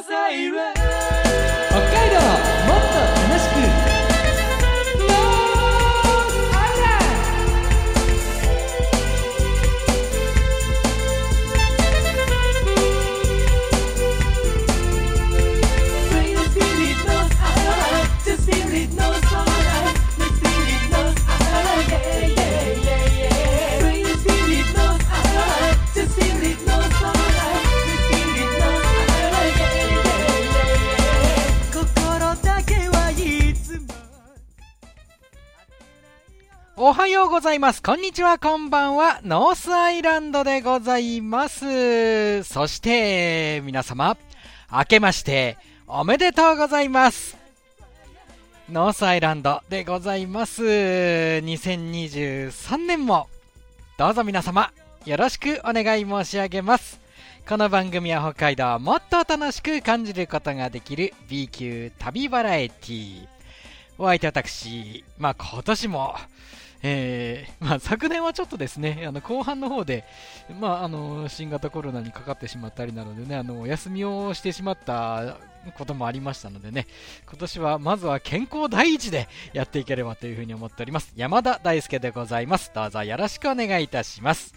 北海おはようございます。こんにちは、こんばんは。ノースアイランドでございます。そして、皆様、明けまして、おめでとうございます。ノースアイランドでございます。2023年も、どうぞ皆様、よろしくお願い申し上げます。この番組は北海道をもっと楽しく感じることができる B 級旅バラエティお相手私、まあ今年も、えーまあ、昨年はちょっとですね、あの後半の方で、まあ、あの新型コロナにかかってしまったりなのでね、あのお休みをしてしまったこともありましたのでね、今年はまずは健康第一でやっていければというふうに思っております。山田大輔でございます。どうぞよろしくお願いいたします。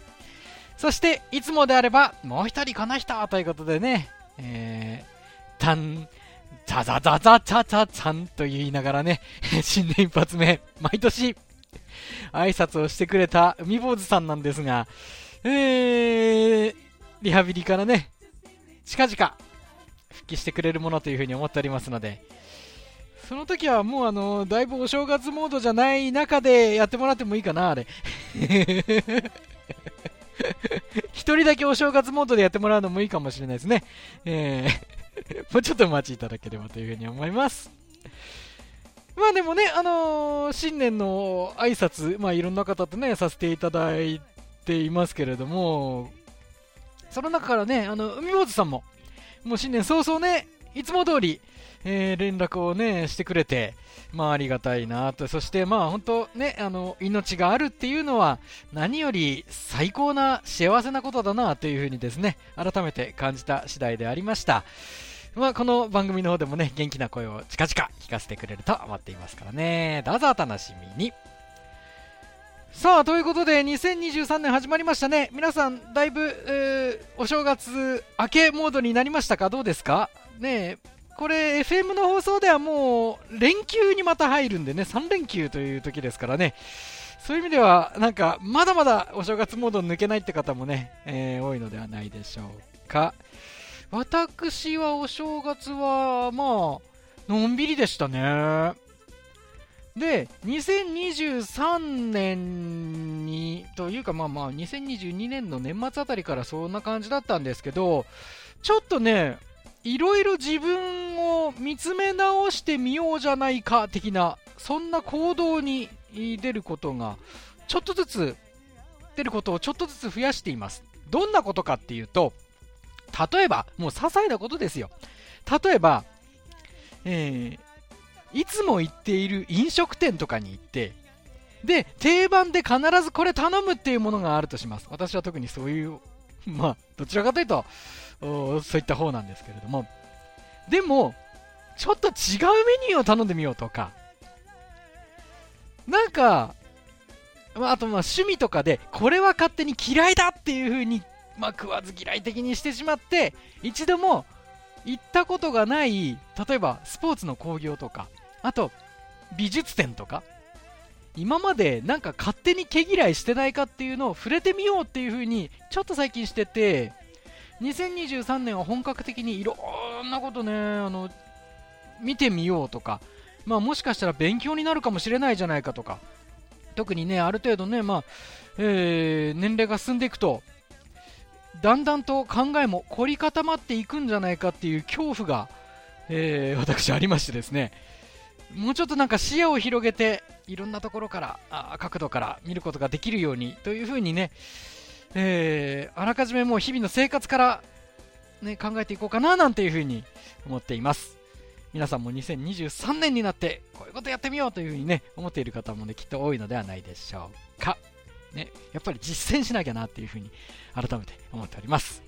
そして、いつもであれば、もう一人この人ということでね、えー、たん、ザザザザザザザンと言いながらね、新年一発目、毎年、挨拶をしてくれた海坊主さんなんですが、えー、リハビリからね、近々、復帰してくれるものというふうに思っておりますので、その時はもうあの、だいぶお正月モードじゃない中でやってもらってもいいかな、あれ。一人だけお正月モードでやってもらうのもいいかもしれないですね。えー、もうちょっとお待ちいただければというふうに思います。まあでもね、あのー新年の挨拶、まあいろんな方とね、させていただいていますけれども、その中からね、あの、海坊主さんも、もう新年早々ね、いつも通り、えー連絡をね、してくれて、まあありがたいなと、そしてまあ本当ね、あの、命があるっていうのは、何より最高な幸せなことだなというふうにですね、改めて感じた次第でありました。まあ、この番組の方でもね、元気な声を近々聞かせてくれると思っていますからね。どうぞお楽しみに。さあ、ということで、2023年始まりましたね。皆さん、だいぶ、お正月明けモードになりましたか？どうですか？ねこれ、FM の放送ではもう、連休にまた入るんでね、3連休という時ですからね。そういう意味では、なんか、まだまだお正月モード抜けないって方もね、えー多いのではないでしょうか。私はお正月は、まあ、のんびりでしたね。で、2023年に、というかまあまあ、2022年の年末あたりからそんな感じだったんですけど、ちょっとね、いろいろ自分を見つめ直してみようじゃないか、的な、そんな行動に出ることが、ちょっとずつ、出ることをちょっとずつ増やしています。どんなことかっていうと、例えば、もう些細なことですよ。例えば、えーいつも行っている飲食店とかに行って、で、定番で必ずこれ頼むっていうものがあるとします。私は特にそういう、まあ、どちらかというと、そういった方なんですけれども。でも、ちょっと違うメニューを頼んでみようとか、なんか、まあ、あとまあ趣味とかで、これは勝手に嫌いだっていう風に、まあ、食わず嫌い的にしてしまって、一度も行ったことがない、例えばスポーツの興行とか、あと美術展とか、今までなんか勝手に毛嫌いしてないかっていうのを触れてみようっていう風に、ちょっと最近してて、2023年は本格的にいろんなことね、あの、見てみようとか、まあもしかしたら勉強になるかもしれないじゃないかとか、特にね、ある程度ね、まあ、えー年齢が進んでいくと、だんだんと考えも凝り固まっていくんじゃないかっていう恐怖が、えー私ありましてですね、もうちょっとなんか視野を広げて、いろんなところから、あ角度から見ることができるようにというふうにね、えーあらかじめもう日々の生活から、ね、考えていこうかななんていうふうに思っています。皆さんも2023年になってこういうことやってみようというふうにね思っている方もねきっと多いのではないでしょうか。ね、やっぱり実践しなきゃなっていうふうに改めて思っております。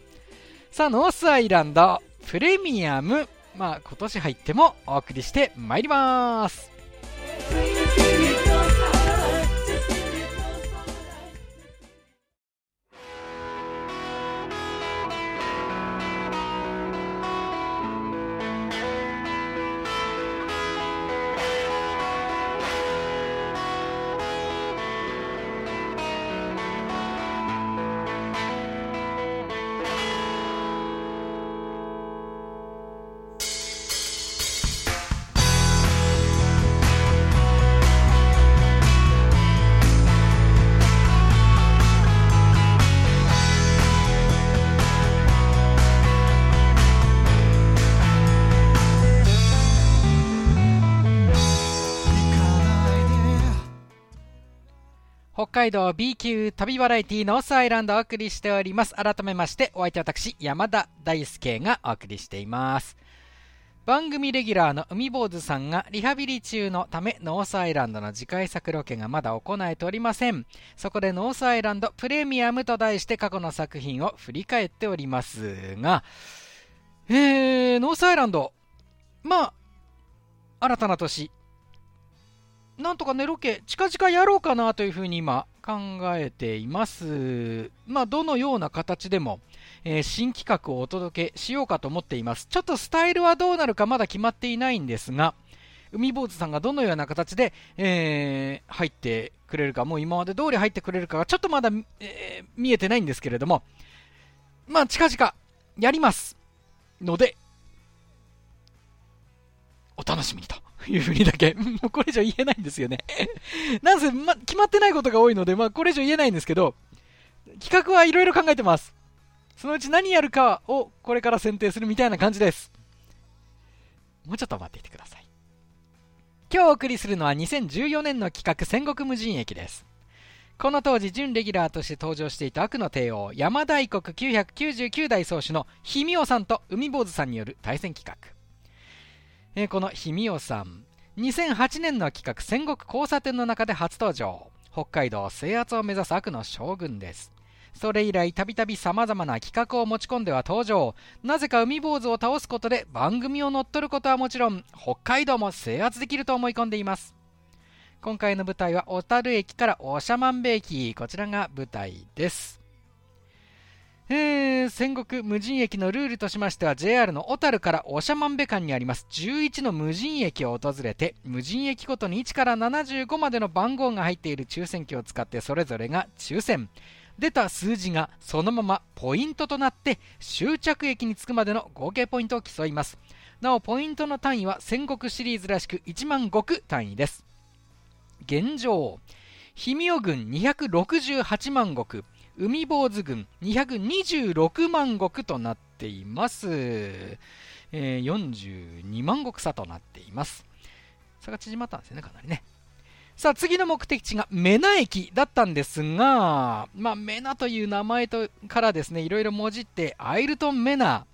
さあノースアイランドプレミアムまあ今年入ってもお送りしてまいります海道 B 級旅バラエティノースアイランドをお送りしております。改めまして、お相手は私、山田大輔がお送りしています。番組レギュラーの海坊主さんがリハビリ中のためノースアイランドの次回作ロケがまだ行えておりません。そこでノースアイランドプレミアムと題して過去の作品を振り返っておりますが、えー、ノースアイランド、まあ、新たな年、なんとかね、ロケ、近々やろうかなというふうに今考えています。まあ、どのような形でも、えー新企画をお届けしようかと思っています。ちょっとスタイルはどうなるかまだ決まっていないんですが、海坊主さんがどのような形で、えー入ってくれるか、もう今まで通り入ってくれるかがちょっとまだ、えー見えてないんですけれども、まあ、近々やります。ので、お楽しみにというふうにだけ、もうこれ以上言えないんですよね。なんせ、ま、決まってないことが多いので、まあ、これ以上言えないんですけど、企画はいろいろ考えてます。そのうち何やるかをこれから選定するみたいな感じです。もうちょっと待っていてください。今日お送りするのは2014年の企画戦国無人駅です。この当時、準レギュラーとして登場していた悪の帝王、山大国999代宗主の氷見尾さんと海坊主さんによる対戦企画。えーこの氷見尾さん、2008年の企画戦国交差点の中で初登場。北海道制圧を目指す悪の将軍です。それ以来たびたび様々な企画を持ち込んでは登場。なぜか海坊主を倒すことで番組を乗っ取ることはもちろん、北海道も制圧できると思い込んでいます。今回の舞台は小樽駅から長万部駅。こちらが舞台です。えー、戦国無人駅のルールとしましては JR の小樽から長万部間にあります。11の無人駅を訪れて無人駅ごとに1から75までの番号が入っている抽選機を使ってそれぞれが抽選。出た数字がそのままポイントとなって終着駅に着くまでの合計ポイントを競います。なおポイントの単位は戦国シリーズらしく1万石単位です。現状氷見尾軍268万石。海坊主軍226万石となっています、えー42万石差となっています。差が縮まったんですよねかなりね。さあ次の目的地がメナ駅だったんですが、まあ、メナという名前とからですねいろいろもじってアイルトン・メナ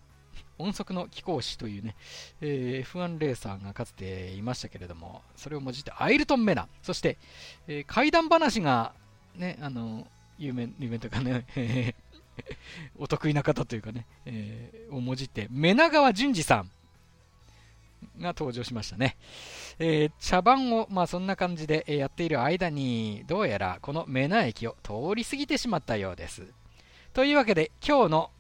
音速の貴公子というね、えー F1 レーサーがかつていましたけれどもそれをもじってアイルトン・メナそして、えー怪談話がねあの有名有名というかね。お得意な方というかね、えーをもじって。メナ川淳二さん。が登場しましたね、えー茶番を、まあ、そんな感じでやっている間にどうやらこのメナ駅を通り過ぎてしまったようです。というわけで今日の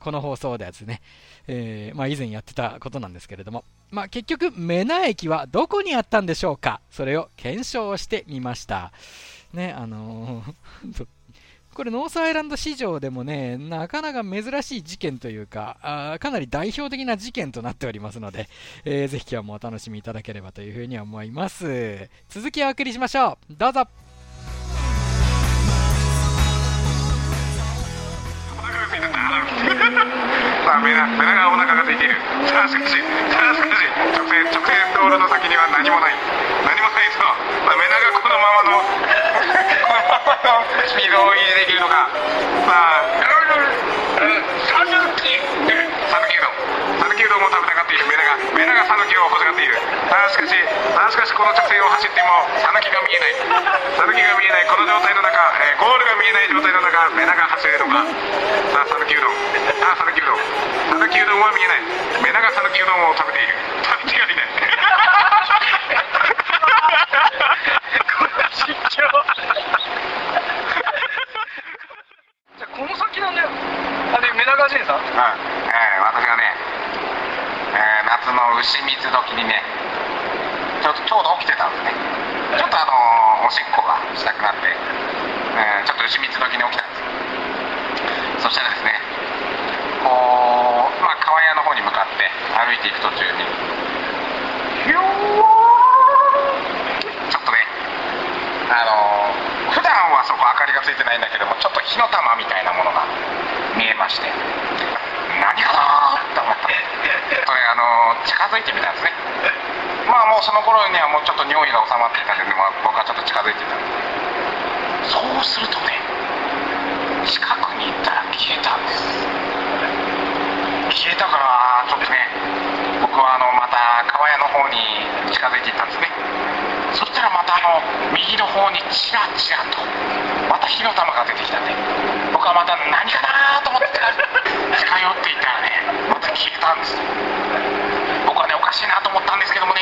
この放送ではですね、えーまあ、以前やってたことなんですけれども、まあ、結局メナ駅はどこにあったんでしょうか。それを検証してみました。ねあのーこれノースアイランド市場でもね、なかなか珍しい事件というか、あかなり代表的な事件となっておりますので、えーぜひ今日もお楽しみいただければというふうに思います。続きをお送りしましょう。どうぞ。さあ、メナ、メナがお腹が空いている。さあ、しかし、さあ、しかし、直線、直線道路の先には何もない。何もないと、さあ、メナが、このままのスピードを維持できるのか。さあ、30キ讃岐うどん。讃岐うどんを食べたがっている。メナがメナが讃岐を欲しがっている。あしかしあしかしこの直線を走っても讃岐が見えない。讃岐が見えない。この状態の中、えーゴールが見えない状態の中メナが走れるのか。さあ讃岐うどん。あー讃岐うどん。讃岐うどんは見えない。メナが讃岐うどんを食べている。食べてやりない実況じゃあこの先なんだよあでメダカジンさん？うん、えー私がね、えー夏の牛水時にねちょっとちょうど起きてたんですね。ちょっとあのーおしっこがしたくなって、えーちょっと牛水時に起きたんです。そしたらですねこう、まあ、川屋の方に向かって歩いていく途中にひょーちょっとねあのー普段はそこ明かりがついてないんだけどもちょっと火の玉みたいなものが見えまして。何かなーって思った。それあの近づいてみたんですね。まあもうその頃にはもうちょっと匂いが収まっていたんで、まあ、僕はちょっと近づいてたんでそうするとね近くに行ったら消えたんです。消えたからちょっとね僕はあのまた川屋の方に近づいていったんですね。そしたらまたあの右の方にチラチラとまた火の玉が出てきたんで僕はまた何かなと思って近寄っていったらねまた消えたんです僕はねおかしいなと思ったんですけどもね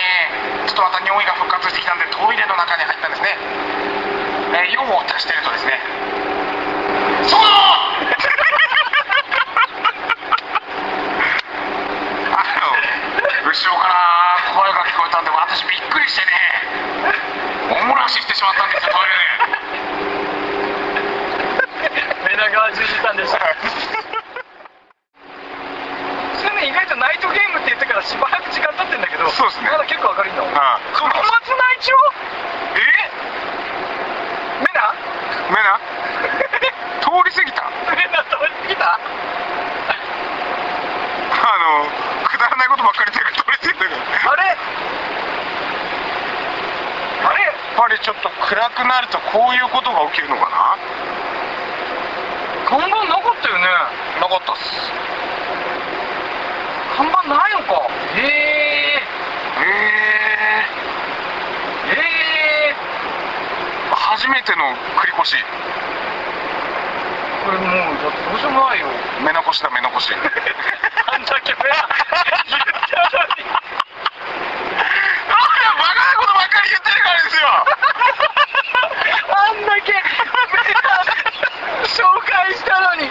ちょっとまた匂いが復活してきたんでトイレの中に入ったんですね、えー用を足してるとですねそうあの後ろから声が聞こえたんで私びっくりしてねおもらししてしまったんですよトイレでメダカジンさんでしたそれね意外とナイトゲームって言ってからしばらく時間経ってんだけどそうですねまだ結構明るいのああ黒松内町えメナメナ通り過ぎたメナ通り過ぎたあのくだらないことばっかり言ってるから通り過ぎたかあれあれらやっぱりちょっと暗くなるとこういうことが起きるのかな看板なかったよねなかったっす看板ないのかへえへえええ初めての繰り越し。これもうだってどうしようもないよ。目残しだ目残し。あんだけメナ言ったのにバカなことばっかり言ってるからですよあんだけメナ紹介したのに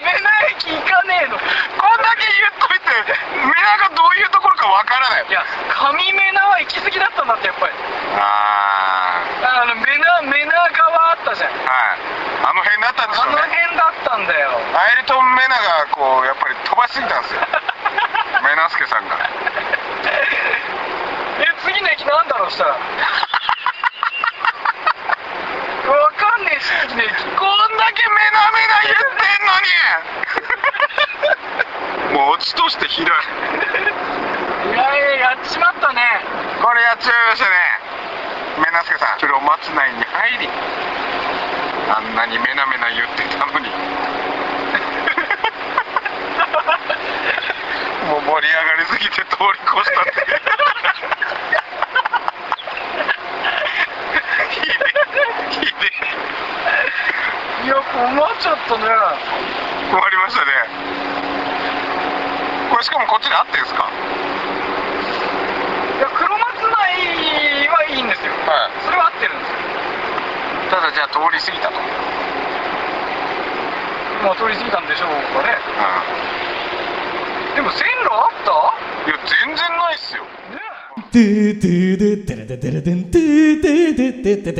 メナ駅行かねえのこんだけ言っといてメナがどういうところからないいや上メナは行き過ぎだったんだってやっぱり。ああのメナメナ側あったじゃん。あはい。あの辺だったんでしあのょうね辺だったんだよ。アイルトン・メナがこうやっぱり飛ばしすぎたんですよ。メナスケさんが。え次の駅なんだろうしたら。わかんねえし次の駅。こんだけメナメナ言ってんのに。もうオチとしてひどいいやいややっちまったね。これやっちまいましたね。メナスケさん。黒松内に入り。あんなにメナメナ言ってたのに。もう盛り上がりすぎて通り越したって。ひでえ。ひでえ。いや困っちゃったね。終わりましたね。これしかもこっちで合ってんすか？ですよ、はい、それは合ってるんですよ。ただじゃあ通り過ぎたと。まあ通り過ぎたんでしょうかね、うん、でも線路あった？いや全然ないっすよ。トゥトゥゥトゥトゥゥトゥトゥゥトゥト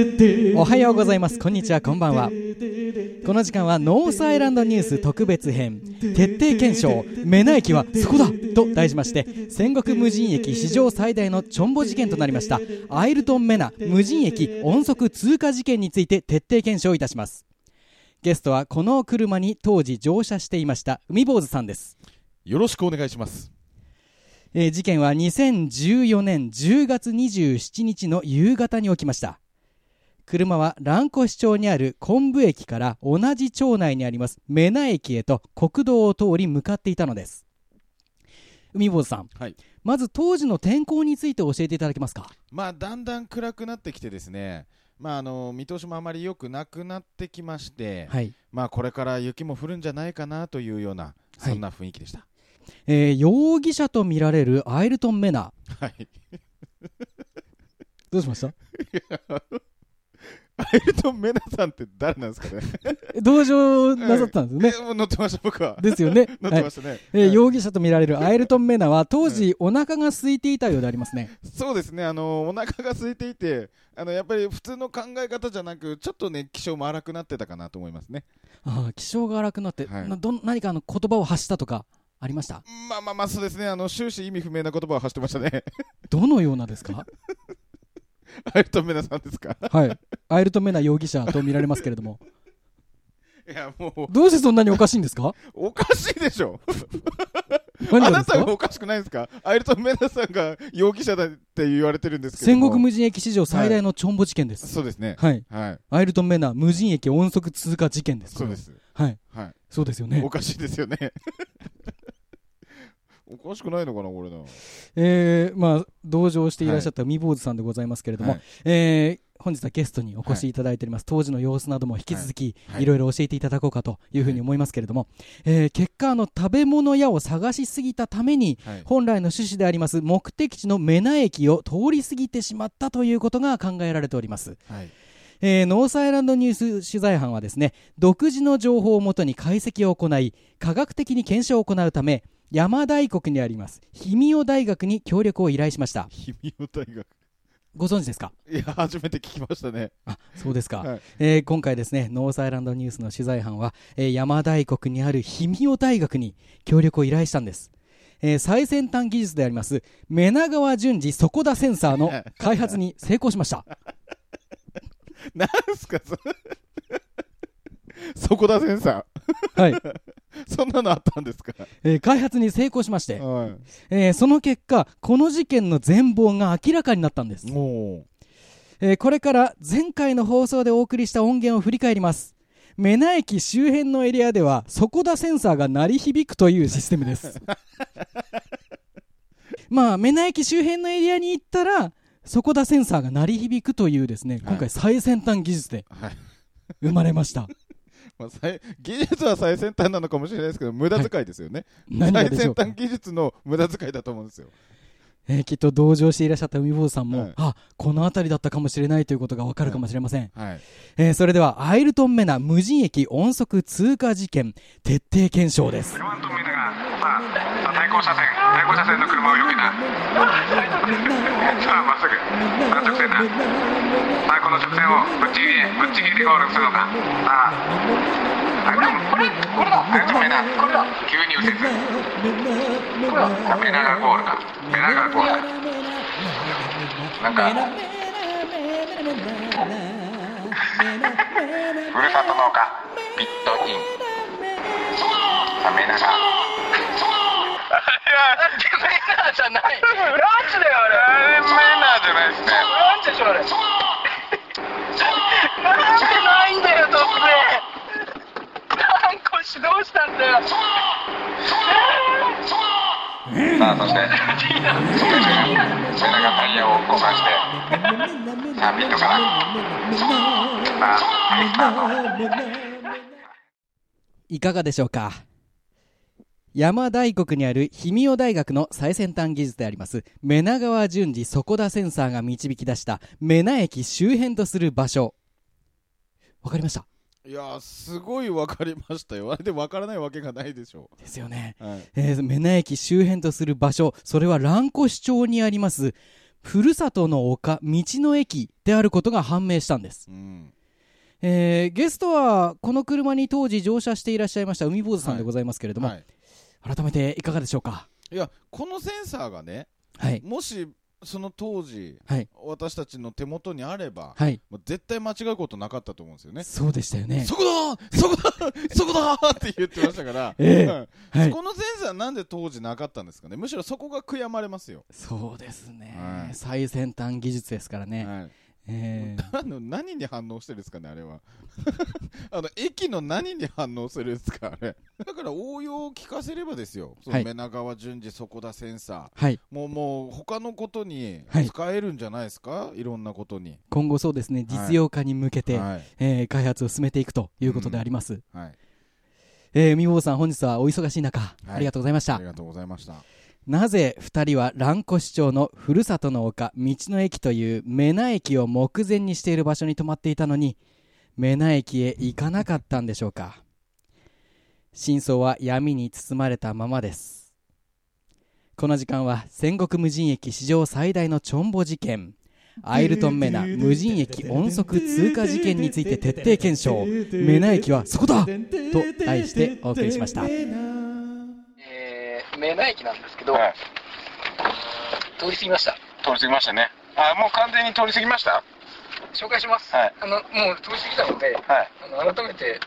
ゥトゥおはようございます。こんにちは、こんばんは。この時間はノースアイランドニュース特別編。徹底検証。メナ駅はそこだと題しまして戦国無人駅史上最大のチョンボ事件となりました。アイルトンメナ無人駅音速通過事件について徹底検証いたします。ゲストはこの車に当時乗車していました海坊主さんです、よろしくお願いします。えー事件は2014年10月27日の夕方に起きました車は蘭越町にある昆布駅から同じ町内にあります目名駅へと国道を通り向かっていたのです海坊主さんはい。まず当時の天候について教えていただけますか？まあ、だんだん暗くなってきてですね、まあ、あの見通しもあまり良くなくなってきまして、はい、まあ、これから雪も降るんじゃないかなというような、そんな雰囲気でした。えー容疑者とみられるアイルトン・メナはい。どうしました？アイルトン・メナさんって誰なんですかね。同情なさったんですよね、乗ってました、僕は。ですよね。乗っはいてましたね。えー容疑者とみられる アイルトン・メナは当時お腹が空いていたようでありますね。そうですね、あのお腹が空いていて、あのやっぱり普通の考え方じゃなく、ちょっとね、気性も荒くなってたかなと思いますね。ああ気性が荒くなって、はい。などん何かあの言葉を発したとかありました？まあまあまあ、そうですね、あの終始意味不明な言葉を発してましたね。どのようなですか？アイルトン・メナさんですか？はいアイルトン・メナ容疑者と見られますけれども いや、もう、どうしてそんなにおかしいんですか？おかしいでしょ。あなたがおかしくないですか？アイルトン・メナさんが容疑者だって言われてるんですけども。戦国無人駅史上最大のチョンボ事件です、そうですね。はいはい。アイルトン・メナ無人駅音速通過事件ですそうです。はいはい。そうですよねおかしいですよね。おかしくないのかな、これな。えー、まあ同情していらっしゃった海坊主さんでございますけれども、はいえー本日はゲストにお越しいただいております、当時の様子なども引き続き、はいいろいろ教えていただこうかというふうに思いますけれども、えー結果あの食べ物屋を探しすぎたためにはい。本来の趣旨であります目的地のメナ駅を通り過ぎてしまったということが考えられております、はい。えーノースアイランドニュース取材班はですね独自の情報をもとに解析を行い科学的に検証を行うため山大国にあります。氷見尾大学に協力を依頼しました。氷見尾大学。ご存知ですか？いや、初めて聞きましたね。あそうですか、はい。えー今回ですねノースアイランドニュースの取材班は、えー山大国にある氷見尾大学に協力を依頼したんです、えー最先端技術であります目長川順次底田センサーの開発に成功しました。なんすか、そそこだセンサはい、ー。そんなのあったんですか？えー開発に成功しまして、はえーその結果この事件の全貌が明らかになったんです。えーこれから前回の放送でお送りした音源を振り返ります。目名駅周辺のエリアでは底田センサーが鳴り響くというシステムです。まあ目名駅周辺のエリアに行ったら底田センサーが鳴り響くというですね今回最先端技術で。生まれました、まあ、最技術は最先端なのかもしれないですけど、無駄遣いですよね。何が最先端技術の無駄遣いだと思うんですよ。えーきっと同情していらっしゃった海坊主さんも、はいあこの辺りだったかもしれないということがわかるかもしれません、はい。えーそれではアイルトン・メナ無人駅音速通過事件徹底検証です5車線第5車線の車を避けなさあまっすぐ。この直線だ。さあこの直線をぶっちぎりぶっちぎりでゴールするのか。さあ。これこれこれだ。ダメだ。これだ。急に右折。これだメラがゴールか。メラがゴール。だなんかふるさと農家ピットイン。さあメラがだってメナーじゃないランチだよあれあれメナーじゃないで。すねランチで。しょあれなんで。ないんだよ突然ランコシどうしたんだよさあそしてメナがタイヤを交換してさあピットからさあはいスタートいかがで。しょうか山大国にある氷見尾大学の最先端技術であります目長川順次底田センサーが導き出した目名駅周辺とする場所わかりました？いやー、すごい分かりましたよ。あれで分からないわけがないでしょですよね、う。はい。えー、目名駅周辺とする場所それは蘭越町にありますふるさとの丘道の駅であることが判明したんです、うん。えーゲストはこの車に当時乗車していらっしゃいました海坊主さんでございますけれども、はい。改めていかがでしょうか？いや、このセンサーがね、はい。もし、その当時、はい。私たちの手元にあれば、はい。もう絶対間違うことなかったと思うんですよね。そうでしたよね。そこだーそこだーそこだーって言ってましたから、ええ。うん。はい。そこのセンサーなんで当時なかったんですかね。むしろそこが悔やまれますよ。そうですね、はい。最先端技術ですからね、はい。えー あの何に反応してるんですかね、あれは。あの駅の何に反応するんですか、あれ。だから応用を聞かせればですよ、そのはい目長順次、底田センサはい、ー、もうもう他のことにはい使えるんじゃないですか、い、ろんなことに。今後そうですね、実用化に向けて、はい、えー開発を進めていくということであります。はい、えー、みぼうさん、本日はお忙しい中、いありがとうございましたあり。がとうございました。なぜ二人は蘭越町のふるさとの丘道の駅という目名駅を目前にしている場所に泊まっていたのに目名駅へ行かなかったんでしょうか？真相は闇に包まれたままです。この時間は戦国無人駅史上最大のチョンボ事件アイルトンメナ無人駅音速通過事件について徹底検証。メナ駅はそこだと題してお送りしました、名名駅なんですけど、はい通り過ぎました。通り過ぎましたね。あ、もう完全に通り過ぎました？紹介します。はいあの、もう通り過ぎたので、はい。あの改めて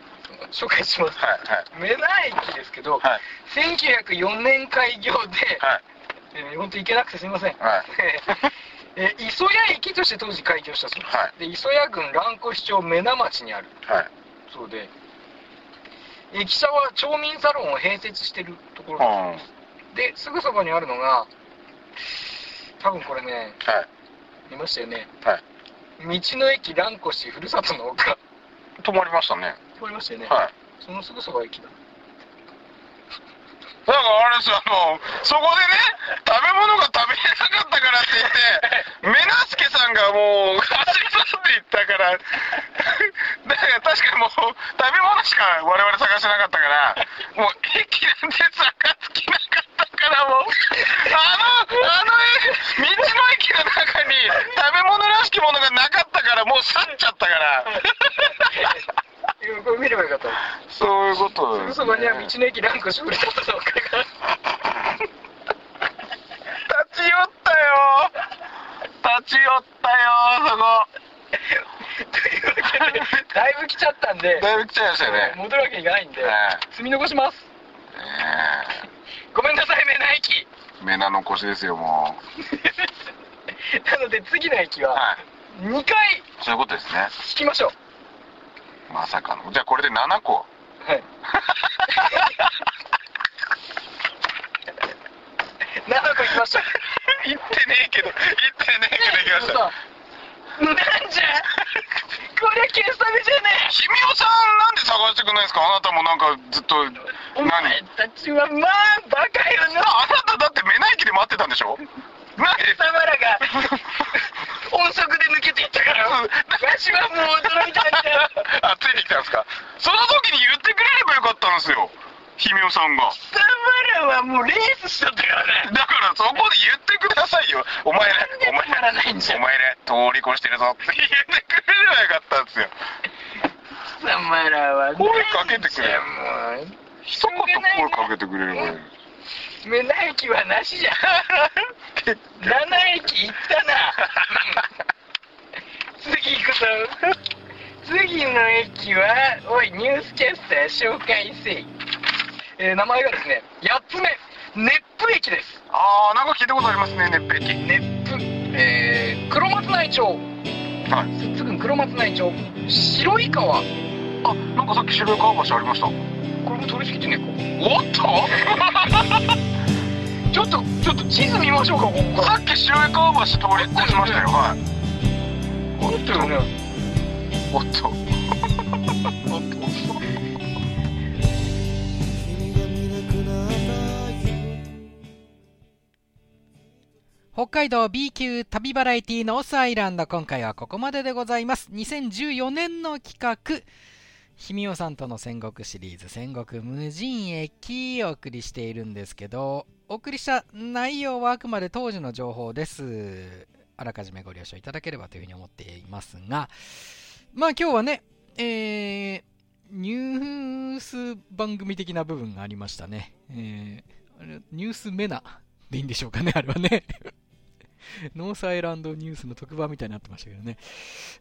紹介します。はい。はい。名名駅ですけど、はい。1904年開業で、はい。えー、本当行けなくてすみません。はい。えー磯谷駅として当時開業したそうです。はいで磯谷郡蘭越町目名町にあるはい。そうで、駅舎は町民サロンを併設してるところだそうです。で、すぐそばにあるのが、多分これね、はい。見ましたよね。はい。道の駅蘭越ふるさとの丘。止まりましたね。通りましたよね。はい。そのすぐそば駅だ。だからあれですよ、あの、そこでね、食べ物が食べれなかったからって言って、目那助さんがもう、走り去っていったから、だから確かにもう、食べ物しか我々探してなかったから、もう駅なんて探つきなかったから、もう、あの、あの、道の駅の中に食べ物らしきものがなかったから、もう去っちゃったから、これ見ればよかった。そういうことすぐそばには道の駅蘭越ふるさとの丘が。立ち寄ったよ。立ち寄ったよそこというわけで、だいぶ来ちゃったんで、だいぶ来ちゃいましたよね。戻るわけにいかないんで、は積み残します。えごめんなさい、目な駅。え目な残しですよも なので次の駅はうはい2回そういうことですね引きましょまさかのじゃあこれで7個う。はい。7個行きましょう。言ってねえけど言ってねえけど行きましたさなんじゃこれ検査目じゃねひみおさんなんで探してくんないんですか？あなたもなんかずっとえお何前たちはまあバカよなあなただって目な駅で待ってたんでしょ？なんで貴様らが音速で抜けていったから。わしはもう驚いたんだよ。あついてきたんですか？その時に言ってくれればよかったんですよ。ひみおさんが。貴様らはもうレースしとったからね。だからそこで言ってくださいよ。お前ね、お前らお前ね、通り越してるぞって言ってくれればよかったんですよ。貴様らは声かけてくれよ一言声かけてくれればいい。目な駅はなしじゃ7駅行ったな次行くぞ次の駅はおいニュースキャスター紹介せい、えー名前がですね8つ目熱風駅ですあー、なん。か聞いたことありますね、熱風駅。熱風えー、黒松内町はい。黒松内町。白井川。こあ、なんかさっき白い川橋ありました。れも通り過ぎてね。おっと。こ ちょっとちょっと地図見ましょうか。ここさっき白い川橋通り越しましたよ。はい。おっと。おっと。北海道 B 級旅バラエティノースアイランド今回はここまででございます。2014年の企画ひみおさんとの戦国シリーズ戦国無人駅をお送りしているんですけどお送りした内容はあくまで当時の情報です。あらかじめご了承いただければというふうに思っていますがまあ今日はねえー、ニュース番組的な部分がありましたね、えーニュース目名でいいんでしょうかねあれはね。ノースアイランドニュースの特番みたいになってましたけどね。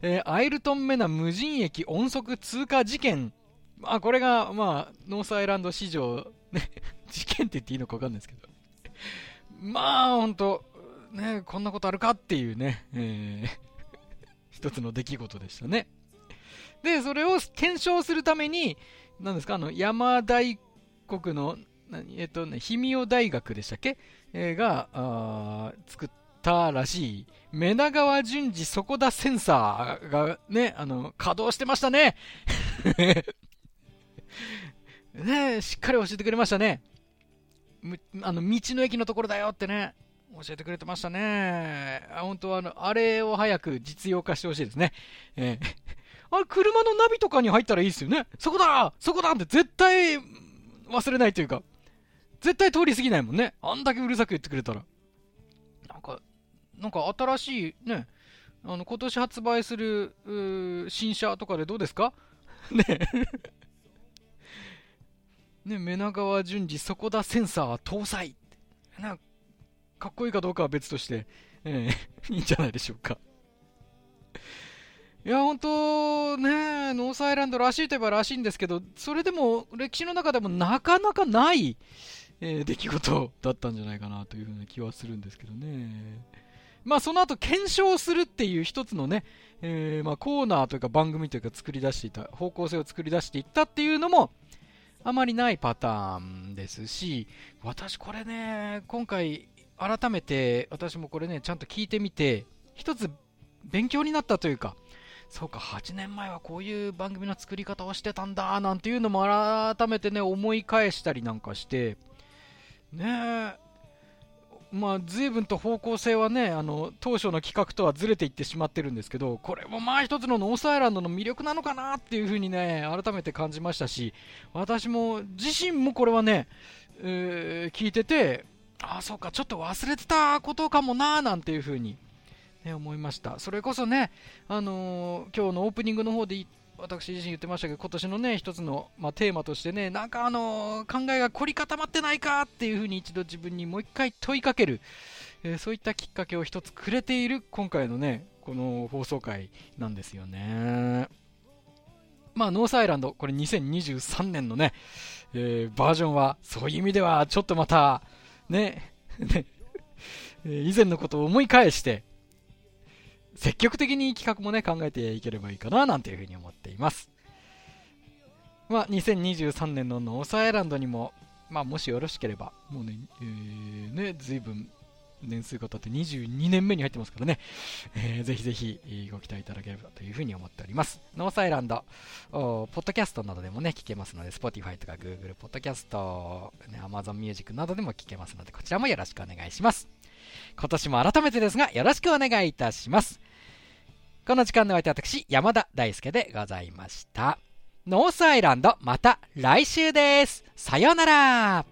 えーアイルトン・目名無人駅音速通過事件。まあ、これが、まあ、ノースアイランド史上、ね、事件って言っていいのかわかんないですけど。まあ、ほんと、ね、こんなことあるかっていうね、えー 一つの出来事でしたね。で、それを検証するために、何ですか、あの、山大国の、えっとね、氷見尾大学でしたっけ、えーが、あ作ったらしい、メナ川順次底田センサーがね、あの、稼働してましたね。ねしっかり教えてくれましたね。あの、道の駅のところだよってね、教えてくれてましたね。あ本当はあの、あれを早く実用化してほしいですね。えーあれ、車のナビとかに入ったらいいですよね。そこだそこだって絶対忘れないというか、絶対通り過ぎないもんね。あんだけうるさく言ってくれたら。なんか、なんか新しいね、あの、今年発売する、新車とかでどうですか？ね ね、メナ川順次、そこだセンサー搭載。なかっこいいかどうかは別として、ええ いいんじゃないでしょうか。いや、本当ね、ノースアイランドらしいといえばらしいんですけど、それでも歴史の中でもなかなかない、えー出来事だったんじゃないかなというふうな気はするんですけどね。まあ、その後検証するっていう一つのね、えーまあ、コーナーというか番組というか作り出していた、方向性を作り出していったっていうのも、あまりないパターンですし、私これね、今回改めて私もこれね、ちゃんと聞いてみて、一つ勉強になったというか、そうか、8年前はこういう番組の作り方をしてたんだ、なんていうのも改めてね、思い返したりなんかして、ねえ、まあ、随分と方向性はね、あの、当初の企画とはずれていってしまってるんですけど、これもまあ一つのノースアイランドの魅力なのかなっていうふうにね、改めて感じましたし、私も、自身もこれはね、えー聞いてて、ああ、そうか、ちょっと忘れてたことかもな、なんていうふうに、ね、思いました。それこそね、あのー今日のオープニングの方でい私自身言ってましたけど、今年のね、一つの、まあ、テーマとしてね、なんかあのー考えが凝り固まってないかっていうふうに一度自分にもう一回問いかける、えーそういったきっかけを一つくれている今回のね、この放送回なんですよね。まあ、ノースアイランド、これ2023年のね、えーバージョンは、そういう意味では、ちょっとまた、ね、ね以前のことを思い返して、積極的に企画もね、考えていければいいかな、なんていうふうに思っています。まあ、2023年のノースアイランドにも、まあ、もしよろしければ、もうね、えーね、ずいぶん年数が経って22年目に入ってますからね、えーぜひぜひご期待いただければというふうに思っております。ノースアイランド、ポッドキャストなどでもね、聞けますので、Spotify とか Google ポッドキャスト、ね、Amazon Music などでも聞けますので、こちらもよろしくお願いします。今年も改めてですが、よろしくお願いいたします。この時間のお相手は私、山田大輔でございました。ノースアイランド、また来週です。さようなら